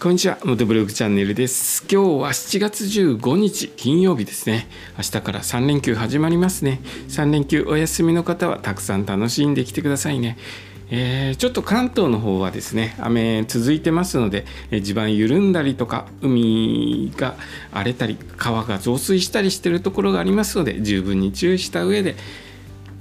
こんにちは、元ブログチャンネルです。今日は7月15日金曜日ですね。明日から3連休始まりますね。3連休お休みの方はたくさん楽しんできてくださいね。えー、ちょっと関東の方はですね雨続いてますので、え地盤緩んだりとか海が荒れたり川が増水したりしてるところがありますので十分に注意した上で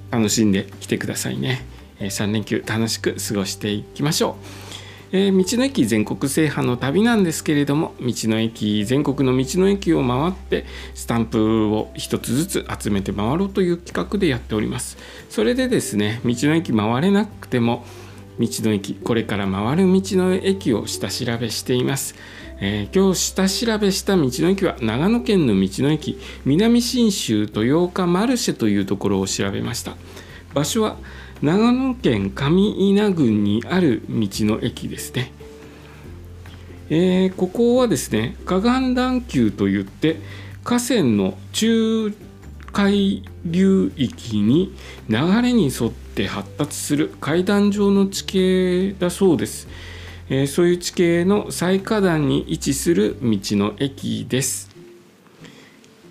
楽しんできてくださいね、えー、3連休楽しく過ごしていきましょうえー、道の駅全国制覇の旅なんですけれども道の駅全国の道の駅を回ってスタンプを一つずつ集めて回ろうという企画でやっております。それでですね道の駅回れなくても道の駅これから回る道の駅を下調べしています、えー、今日下調べした道の駅は長野県の道の駅南信州豊岡マルシェというところを調べました。場所は長野県上稲郡にある道の駅ですね。えー、ここはですね河岸段丘といって河川の中海流域に流れに沿って発達する階段状の地形だそうです、えー、そういう地形の最下段に位置する道の駅です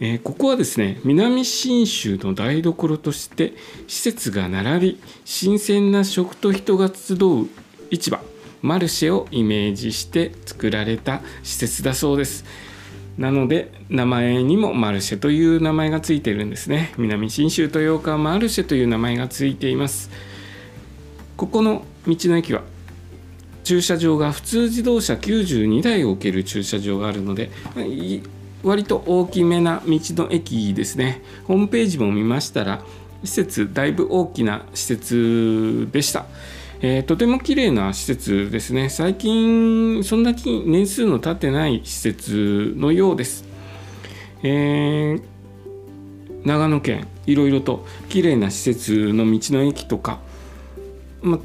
えー、ここはですね南信州の台所として施設が並び新鮮な食と人が集う市場マルシェをイメージして作られた施設だそうです。なので名前にもマルシェという名前がついているんですね。南信州豊岡マルシェという名前がついています。ここの道の駅は駐車場が普通自動車92台を置ける駐車場があるので割と大きめな道の駅ですね。ホームページも見ましたら施設だいぶ大きな施設でした、えー、とても綺麗な施設ですね。最近そんなに年数の経ってない施設のようです、えー、長野県いろいろと綺麗な施設の道の駅とか、ま、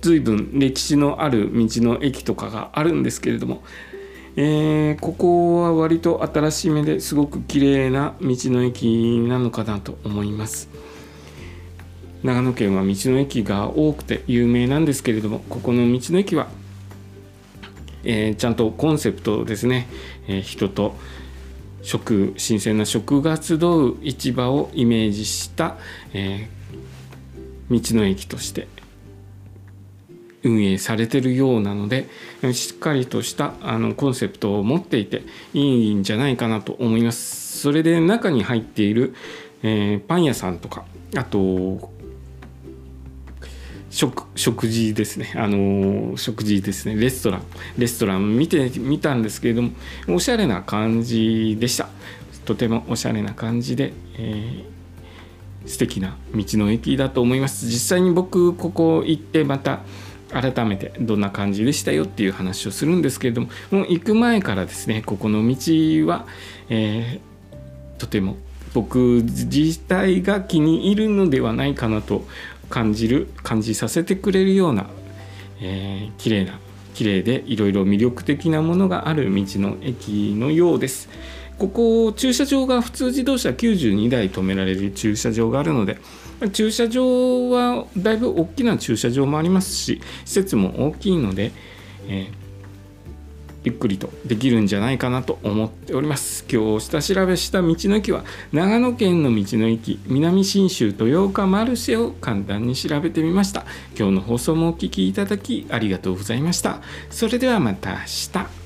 随分歴史のある道の駅とかがあるんですけれどもえー、ここは割と新しめですごく綺麗な道の駅なのかなと思います。長野県は道の駅が多くて有名なんですけれどもここの道の駅は、えー、ちゃんとコンセプトですね、えー、人と食新鮮な食が集う市場をイメージした、え道の駅として運営されてるようなのでしっかりとしたあのコンセプトを持っていていいんじゃないかなと思います。それで中に入っている、えー、パン屋さんとかあと食食事ですね。あの食事ですね。レストラン。レストラン見てみたんですけれどもおしゃれな感じでした。とてもおしゃれな感じで、えー、素敵な道の駅だと思います。実際に僕ここ行ってまた改めてどんな感じでしたよっていう話をするんですけれどももう行く前からですねここの道は、えー、とても僕自体が気に入るのではないかなと感じる感じさせてくれるような、えー、綺麗な綺麗でいろいろ魅力的なものがある道の駅のようです。ここ駐車場が普通自動車92台止められる駐車場があるので駐車場はだいぶ大きな駐車場もありますし施設も大きいので、えー、ゆっくりとできるんじゃないかなと思っております。今日下調べした道の駅は長野県の道の駅南信州豊岡マルシェを簡単に調べてみました。今日の放送もお聴きいただきありがとうございました。それではまた明日。